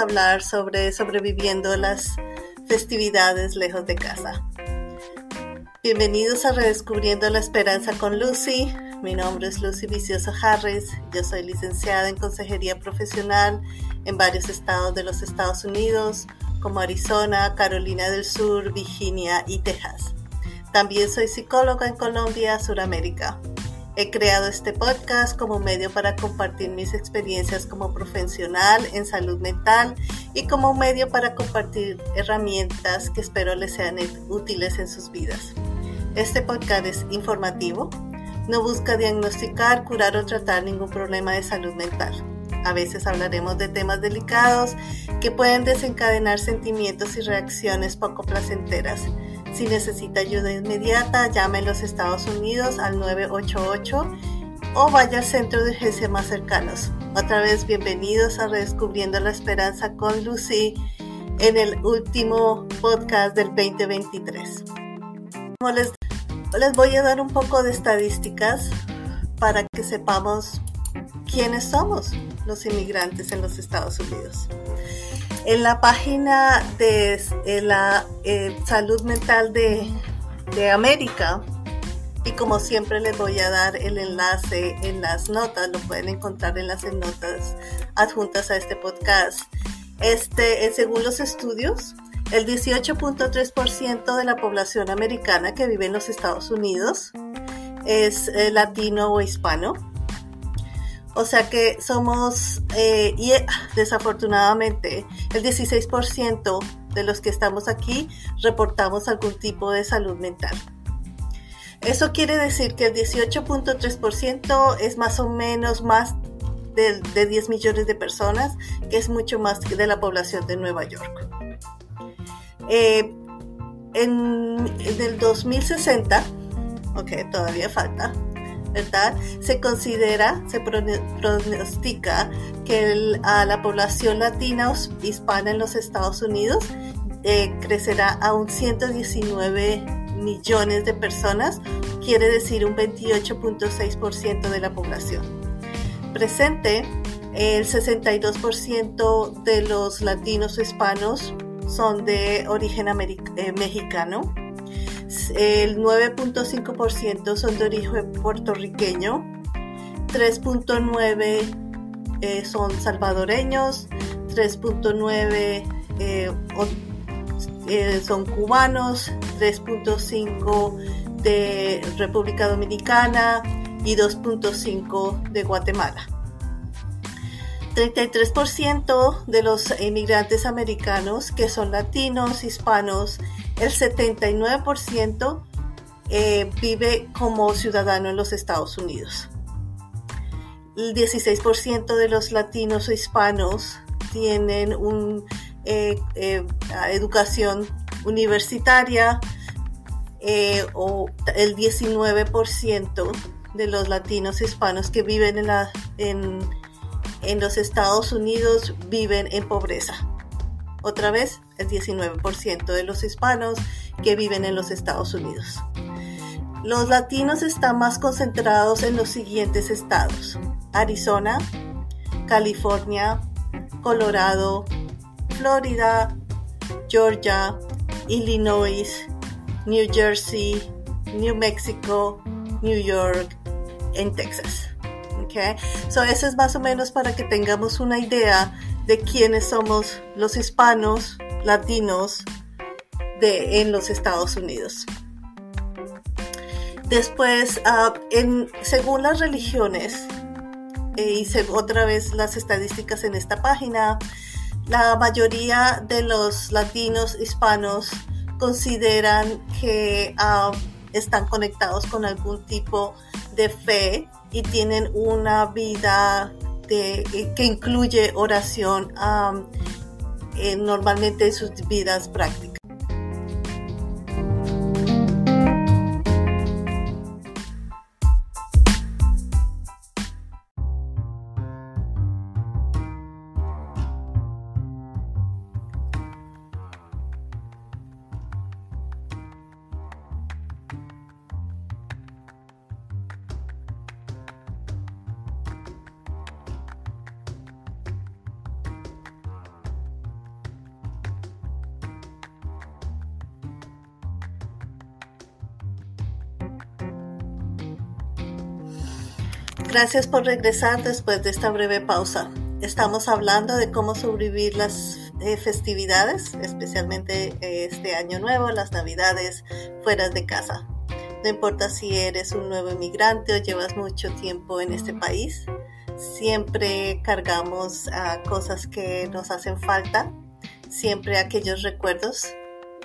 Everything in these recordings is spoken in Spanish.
hablar sobre sobreviviendo las festividades lejos de casa. Bienvenidos a Redescubriendo la Esperanza con Lucy. Mi nombre es Lucy Vicioso Harris. Yo soy licenciada en Consejería Profesional en varios estados de los Estados Unidos, como Arizona, Carolina del Sur, Virginia y Texas. También soy psicóloga en Colombia, Suramérica. He creado este podcast como medio para compartir mis experiencias como profesional en salud mental y como medio para compartir herramientas que espero les sean útiles en sus vidas. Este podcast es informativo, no busca diagnosticar, curar o tratar ningún problema de salud mental. A veces hablaremos de temas delicados que pueden desencadenar sentimientos y reacciones poco placenteras si necesita ayuda inmediata, llame a los Estados Unidos al 988 o vaya al centro de urgencia más cercanos. Otra vez, bienvenidos a Redescubriendo la Esperanza con Lucy en el último podcast del 2023. Les, les voy a dar un poco de estadísticas para que sepamos quiénes somos los inmigrantes en los Estados Unidos. En la página de la eh, salud mental de, de América, y como siempre les voy a dar el enlace en las notas, lo pueden encontrar en las notas adjuntas a este podcast. Este, eh, según los estudios, el 18.3% de la población americana que vive en los Estados Unidos es eh, latino o hispano. O sea que somos, eh, y eh, desafortunadamente, el 16% de los que estamos aquí reportamos algún tipo de salud mental. Eso quiere decir que el 18.3% es más o menos más de, 10 millones de personas, que es mucho más de la población de Nueva York. Eh, en, en, el 2060, ok, todavía falta, ¿verdad? Se considera, se pronostica que a la población latina hispana en los Estados Unidos eh, crecerá a un 119 millones de personas, quiere decir un 28.6% de la población. Presente, el 62% de los latinos o hispanos son de origen eh, mexicano, el 9.5% son de origen puertorriqueño, 3.9% eh, son salvadoreños, 3.9% eh, eh, son cubanos, 3.5% de República Dominicana y 2.5% de Guatemala. 33% de los inmigrantes americanos que son latinos, hispanos, el 79% eh, vive como ciudadano en los Estados Unidos. El 16% de los latinos o hispanos tienen una eh, eh, educación universitaria o el 19% de los latinos hispanos que viven en, en los Estados Unidos viven en pobreza. Otra vez, el 19% de los hispanos que viven en los Estados Unidos. Los latinos están más concentrados en los siguientes estados. Arizona, California, Colorado, Florida, Georgia, Illinois, New Jersey, New Mexico, New York, en Texas. Okay? So eso es más o menos para que tengamos una idea de quiénes somos los hispanos, latinos de, en los Estados Unidos. Después, ah, en, según las religiones, eh, y otra vez las estadísticas en esta página, la mayoría de los latinos hispanos consideran que ah, están conectados con algún tipo de fe y tienen una vida eh, que incluye oración eh, normalmente en sus vidas prácticas. Gracias por regresar después de esta breve pausa. Estamos hablando de cómo sobrevivir las eh, festividades, especialmente eh, este año nuevo, las navidades fuera de casa. No importa si eres un nuevo inmigrante o llevas mucho tiempo en este país, siempre cargamos a cosas que nos hacen falta, siempre aquellos recuerdos,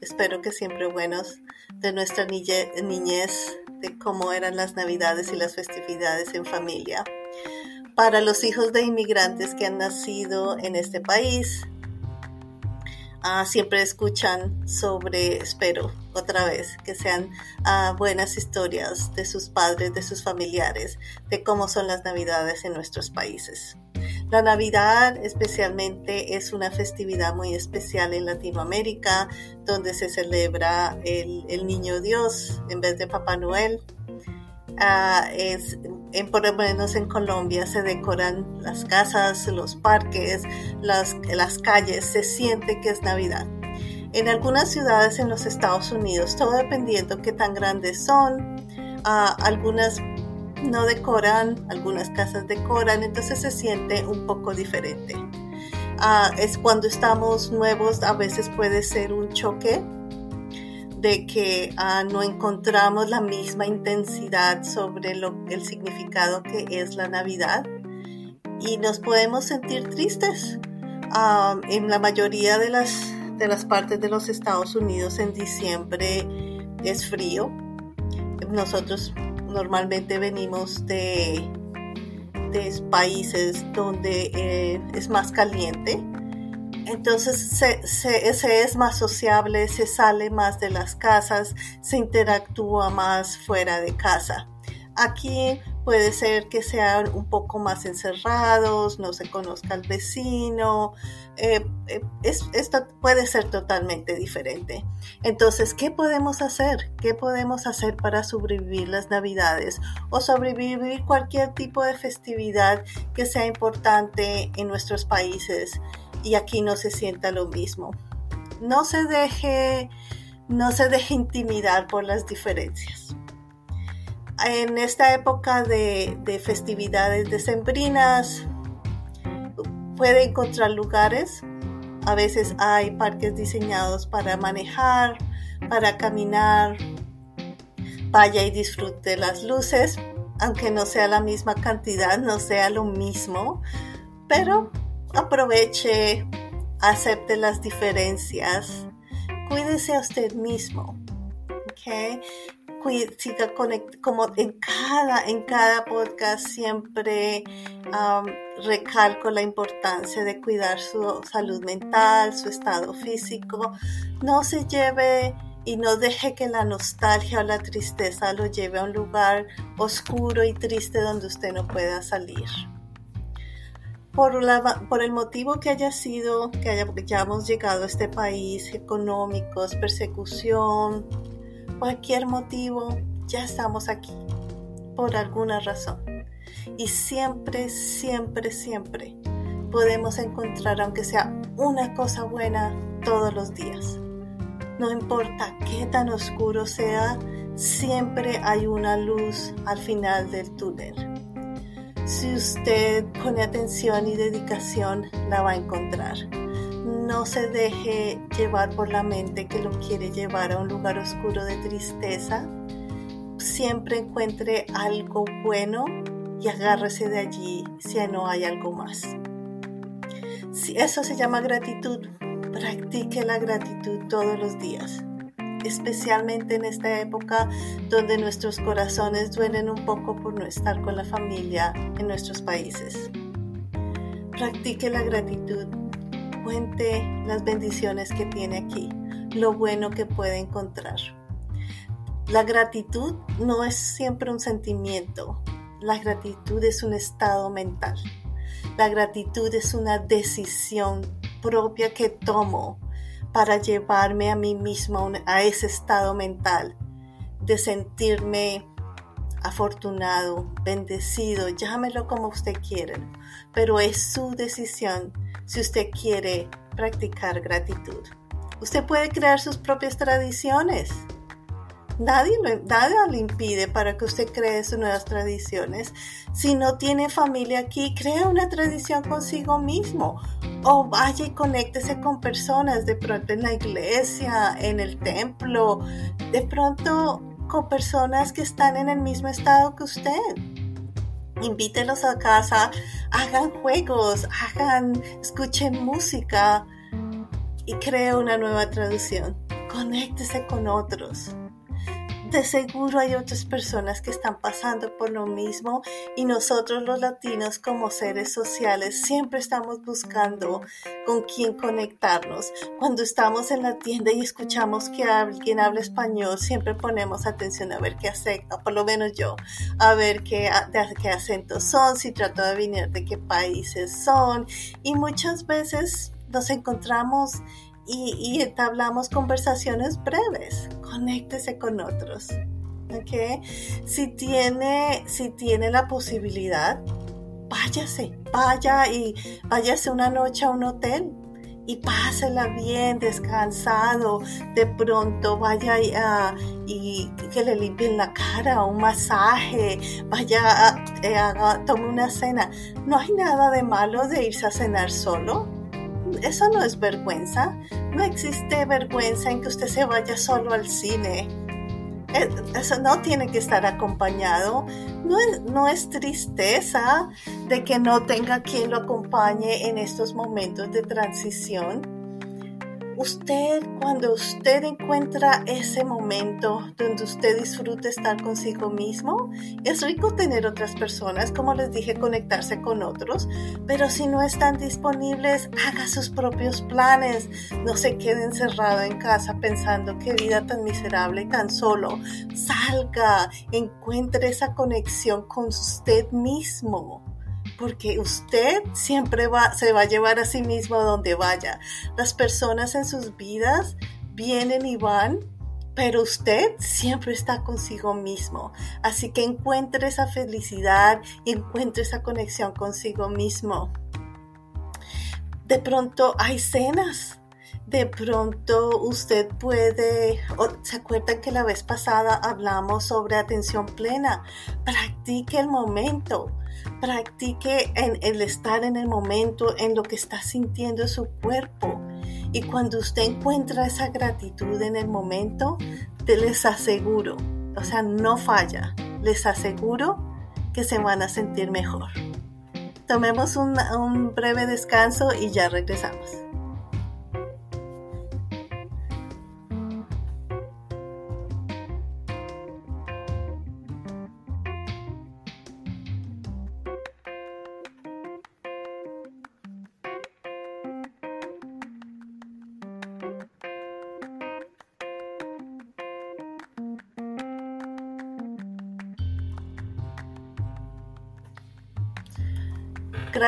espero que siempre buenos, de nuestra niñez, de cómo eran las navidades y las festividades en familia. Para los hijos de inmigrantes que han nacido en este país, ah, siempre escuchan sobre, espero otra vez, que sean ah, buenas historias de sus padres, de sus familiares, de cómo son las navidades en nuestros países. La Navidad especialmente es una festividad muy especial en Latinoamérica, donde se celebra el, Niño Dios en vez de Papá Noel. Ah, es, en, por lo menos en Colombia se decoran las casas, los parques, las, calles, se siente que es Navidad. En algunas ciudades en los Estados Unidos, todo dependiendo qué tan grandes son, ah, algunas no decoran, algunas casas decoran, entonces se siente un poco diferente. Ah, es cuando estamos nuevos, a veces puede ser un choque de que ah, no encontramos la misma intensidad sobre lo, el significado que es la Navidad y nos podemos sentir tristes. Ah, en la mayoría de las, de las partes de los Estados Unidos en diciembre es frío. Nosotros normalmente venimos de, de países donde eh, es más caliente. Entonces se, se, es más sociable, se sale más de las casas, se interactúa más fuera de casa. Aquí puede ser que sean un poco más encerrados, no se conozca al vecino, eh, eh, esto puede ser totalmente diferente. Entonces, ¿qué podemos hacer? ¿Qué podemos hacer para sobrevivir las navidades o sobrevivir cualquier tipo de festividad que sea importante en nuestros países y aquí no se sienta lo mismo? No se deje, no se deje intimidar por las diferencias en esta época de, festividades decembrinas puede encontrar lugares. A veces hay parques diseñados para manejar, para caminar. Vaya y disfrute las luces, aunque no sea la misma cantidad, no sea lo mismo, pero aproveche, acepte las diferencias, cuídese a usted mismo. Okay siga como en cada, en cada podcast siempre recalco la importancia de cuidar su salud mental, su estado físico. No se lleve y no deje que la nostalgia o la tristeza lo lleve a un lugar oscuro y triste donde usted no pueda salir. Por el motivo que haya sido, que hayamos llegado a este país, económicos, persecución, cualquier motivo, ya estamos aquí, por alguna razón. Y siempre, siempre, siempre podemos encontrar, aunque sea una cosa buena, todos los días. No importa qué tan oscuro sea, siempre hay una luz al final del túnel. Si usted pone atención y dedicación, la va a encontrar no se deje llevar por la mente que lo quiere llevar a un lugar oscuro de tristeza. Siempre encuentre algo bueno y agárrese de allí si no hay algo más. Si eso se llama gratitud, practique la gratitud todos los días, especialmente en esta época donde nuestros corazones duelen un poco por no estar con la familia en nuestros países. Practique la gratitud las bendiciones que tiene aquí, lo bueno que puede encontrar. La gratitud no es siempre un sentimiento, la gratitud es un estado mental. La gratitud es una decisión propia que tomo para llevarme a mí mismo a ese estado mental de sentirme afortunado, bendecido, llámelo como usted quiera, pero es su decisión si usted quiere practicar gratitud. Usted puede crear sus propias tradiciones. Nadie, nada le impide para que usted cree sus nuevas tradiciones. Si no tiene familia aquí, crea una tradición consigo mismo. O vaya y conéctese con personas, de pronto en la iglesia, en el templo, de pronto con personas que están en el mismo estado que usted invítelos a casa, hagan juegos, hagan, escuchen música y cree una nueva traducción. Conéctese con otros de seguro hay otras personas que están pasando por lo mismo y nosotros los latinos como seres sociales siempre estamos buscando con quién conectarnos. Cuando estamos en la tienda y escuchamos que alguien habla español, siempre ponemos atención a ver qué acento, por lo menos yo, a ver qué, de qué acentos son, si trato de venir de qué países son y muchas veces nos encontramos y, entablamos conversaciones breves. Conéctese con otros. ¿ok? Si tiene, si tiene la posibilidad, váyase, vaya y váyase una noche a un hotel y pásela bien, descansado. De pronto vaya y que le limpien la cara, un masaje, vaya a, eh, tome una cena. No hay nada de malo de irse a cenar solo eso no es vergüenza. No existe vergüenza en que usted se vaya solo al cine. Eh, eso no tiene que estar acompañado. No es, no es tristeza de que no tenga quien lo acompañe en estos momentos de transición usted, cuando usted encuentra ese momento donde usted disfruta estar consigo mismo, es rico tener otras personas, como les dije, conectarse con otros, pero si no están disponibles, haga sus propios planes, no se quede encerrado en casa pensando qué vida tan miserable y tan solo, salga, encuentre esa conexión con usted mismo porque usted siempre va, se va a llevar a sí mismo donde vaya. Las personas en sus vidas vienen y van, pero usted siempre está consigo mismo. Así que encuentre esa felicidad y encuentre esa conexión consigo mismo. De pronto hay cenas. De pronto usted puede, ¿se acuerdan que la vez pasada hablamos sobre atención plena? Practique el momento Practique en el estar en el momento, en lo que está sintiendo su cuerpo. Y cuando usted encuentra esa gratitud en el momento, te les aseguro, o sea, no falla, les aseguro que se van a sentir mejor. Tomemos un breve descanso y ya regresamos.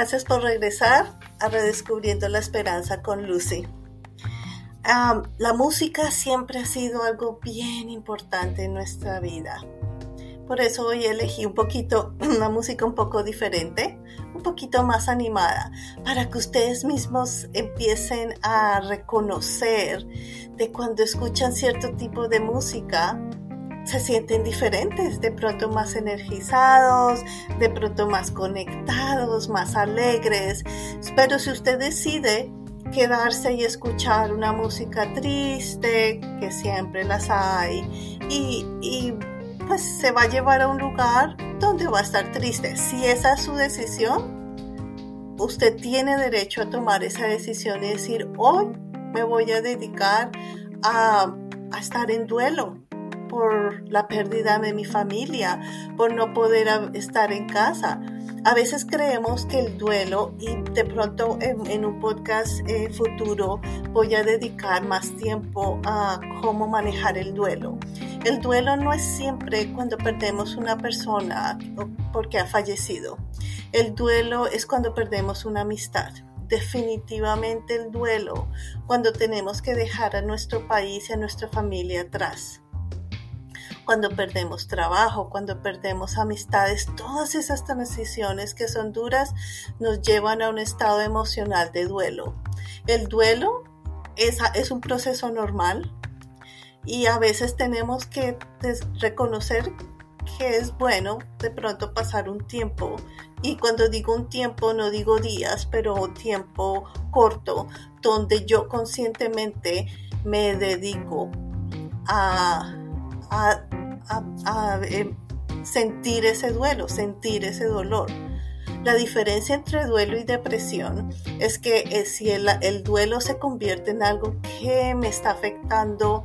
Gracias por regresar a Redescubriendo la Esperanza con Lucy. la música siempre ha sido algo bien importante en nuestra vida. Por eso hoy elegí un poquito, una música un poco diferente, un poquito más animada, para que ustedes mismos empiecen a reconocer de cuando escuchan cierto tipo de música, se sienten diferentes, de pronto más energizados, de pronto más conectados, más alegres. Pero si usted decide quedarse y escuchar una música triste, que siempre las hay, y, y pues se va a llevar a un lugar donde va a estar triste. Si esa es su decisión, usted tiene derecho a tomar esa decisión y decir, hoy me voy a dedicar a, a estar en duelo, por la pérdida de mi familia, por no poder estar en casa. A veces creemos que el duelo, y de pronto en, un podcast eh, futuro voy a dedicar más tiempo a cómo manejar el duelo. El duelo no es siempre cuando perdemos una persona porque ha fallecido. El duelo es cuando perdemos una amistad definitivamente el duelo cuando tenemos que dejar a nuestro país y a nuestra familia atrás cuando perdemos trabajo, cuando perdemos amistades, todas esas transiciones que son duras nos llevan a un estado emocional de duelo. El duelo es, un proceso normal. y a veces tenemos que reconocer que es bueno de pronto pasar un tiempo y cuando digo un tiempo no digo días, pero tiempo corto donde yo conscientemente me dedico a, a, eh, sentir ese duelo, sentir ese dolor. La diferencia entre duelo y depresión es que eh, si el, el, duelo se convierte en algo que me está afectando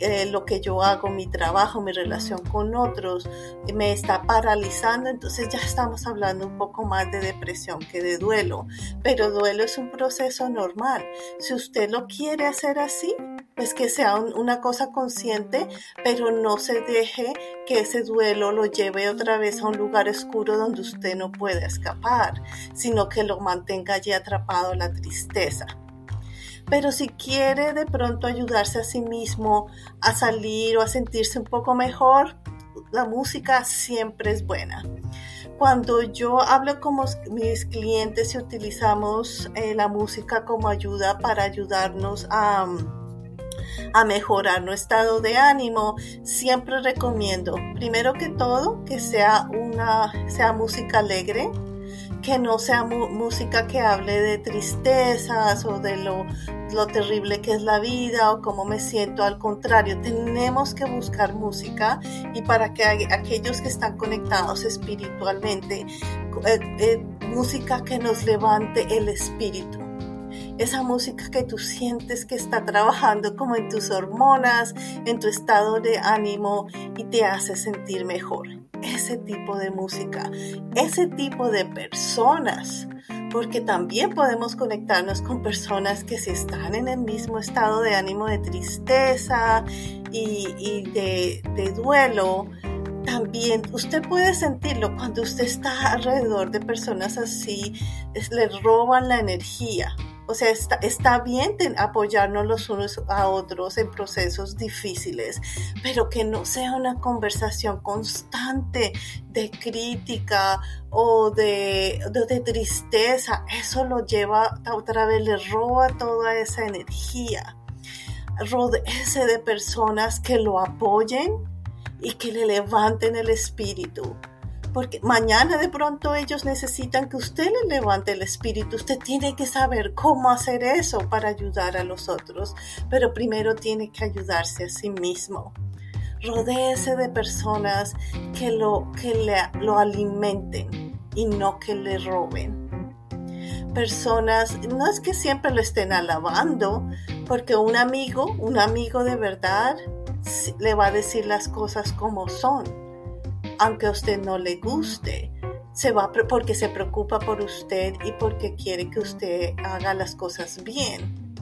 eh, lo que yo hago, mi trabajo, mi relación con otros, me está paralizando, entonces ya estamos hablando un poco más de depresión que de duelo. Pero duelo es un proceso normal. Si usted lo quiere hacer así, pues que sea una cosa consciente, pero no se deje que ese duelo lo lleve otra vez a un lugar oscuro donde usted no puede escapar, sino que lo mantenga allí atrapado la tristeza. Pero si quiere de pronto ayudarse a sí mismo a salir o a sentirse un poco mejor, la música siempre es buena. Cuando yo hablo con mis clientes y utilizamos eh, la música como ayuda para ayudarnos a, a mejorar nuestro estado de ánimo, siempre recomiendo, primero que todo, que sea una sea música alegre, que no sea música que hable de tristezas o de lo, lo, terrible que es la vida o cómo me siento. Al contrario, tenemos que buscar música y para que aquellos que están conectados espiritualmente, eh, eh, música que nos levante el espíritu esa música que tú sientes que está trabajando como en tus hormonas, en tu estado de ánimo y te hace sentir mejor. Ese tipo de música, ese tipo de personas, porque también podemos conectarnos con personas que si están en el mismo estado de ánimo de tristeza y, de, de duelo, también usted puede sentirlo cuando usted está alrededor de personas así, le roban la energía. O sea, está, bien apoyarnos los unos a otros en procesos difíciles, pero que no sea una conversación constante de crítica o de, de, tristeza. Eso lo lleva otra vez, le roba toda esa energía. Rodece de personas que lo apoyen y que le levanten el espíritu porque mañana de pronto ellos necesitan que usted les levante el espíritu. Usted tiene que saber cómo hacer eso para ayudar a los otros, pero primero tiene que ayudarse a sí mismo. Rodéese de personas que lo, que le, lo alimenten y no que le roben. Personas, no es que siempre lo estén alabando, porque un amigo, un amigo de verdad, le va a decir las cosas como son aunque a usted no le guste. Se va porque se preocupa por usted y porque quiere que usted haga las cosas bien.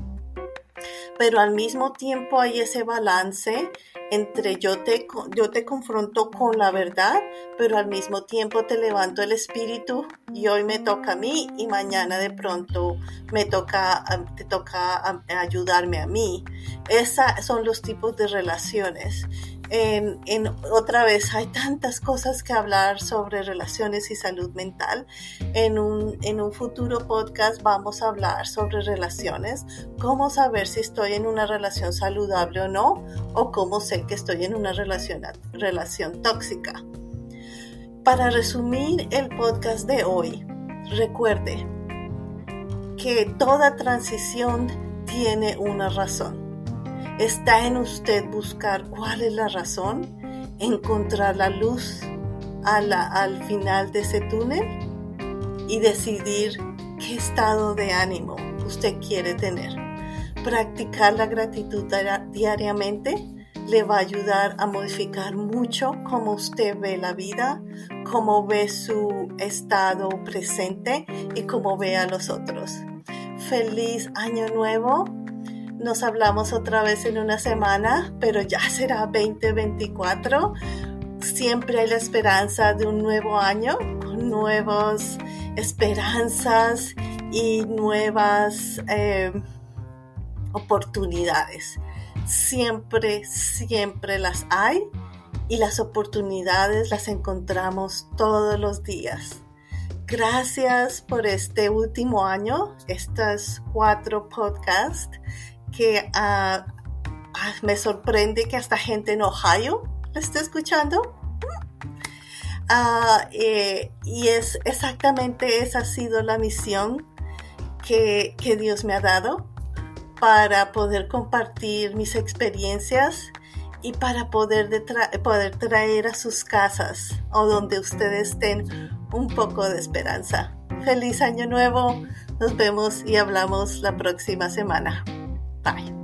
Pero al mismo tiempo hay ese balance entre yo te, yo te confronto con la verdad, pero al mismo tiempo te levanto el espíritu y hoy me toca a mí y mañana de pronto me toca, te toca ayudarme a mí. Esos son los tipos de relaciones en, otra vez hay tantas cosas que hablar sobre relaciones y salud mental. En un, en un futuro podcast vamos a hablar sobre relaciones, cómo saber si estoy en una relación saludable o no, o cómo sé que estoy en una relación, relación tóxica. Para resumir el podcast de hoy, recuerde que toda transición tiene una razón. Está en usted buscar cuál es la razón, encontrar la luz al final de ese túnel y decidir qué estado de ánimo usted quiere tener. Practicar la gratitud diariamente le va a ayudar a modificar mucho cómo usted ve la vida, cómo ve su estado presente y cómo ve a los otros. Feliz año nuevo nos hablamos otra vez en una semana, pero ya será 2024. Siempre hay la esperanza de un nuevo año, con nuevas esperanzas y nuevas eh, oportunidades. Siempre, siempre las hay y las oportunidades las encontramos todos los días. Gracias por este último año, estas cuatro podcasts que ah, me sorprende que hasta gente en Ohio la esté escuchando. Ah, eh, y es exactamente esa ha sido la misión que, que Dios me ha dado para poder compartir mis experiencias y para poder, poder traer a sus casas o donde ustedes estén un poco de esperanza. Feliz año nuevo. Nos vemos y hablamos la próxima semana. Bye.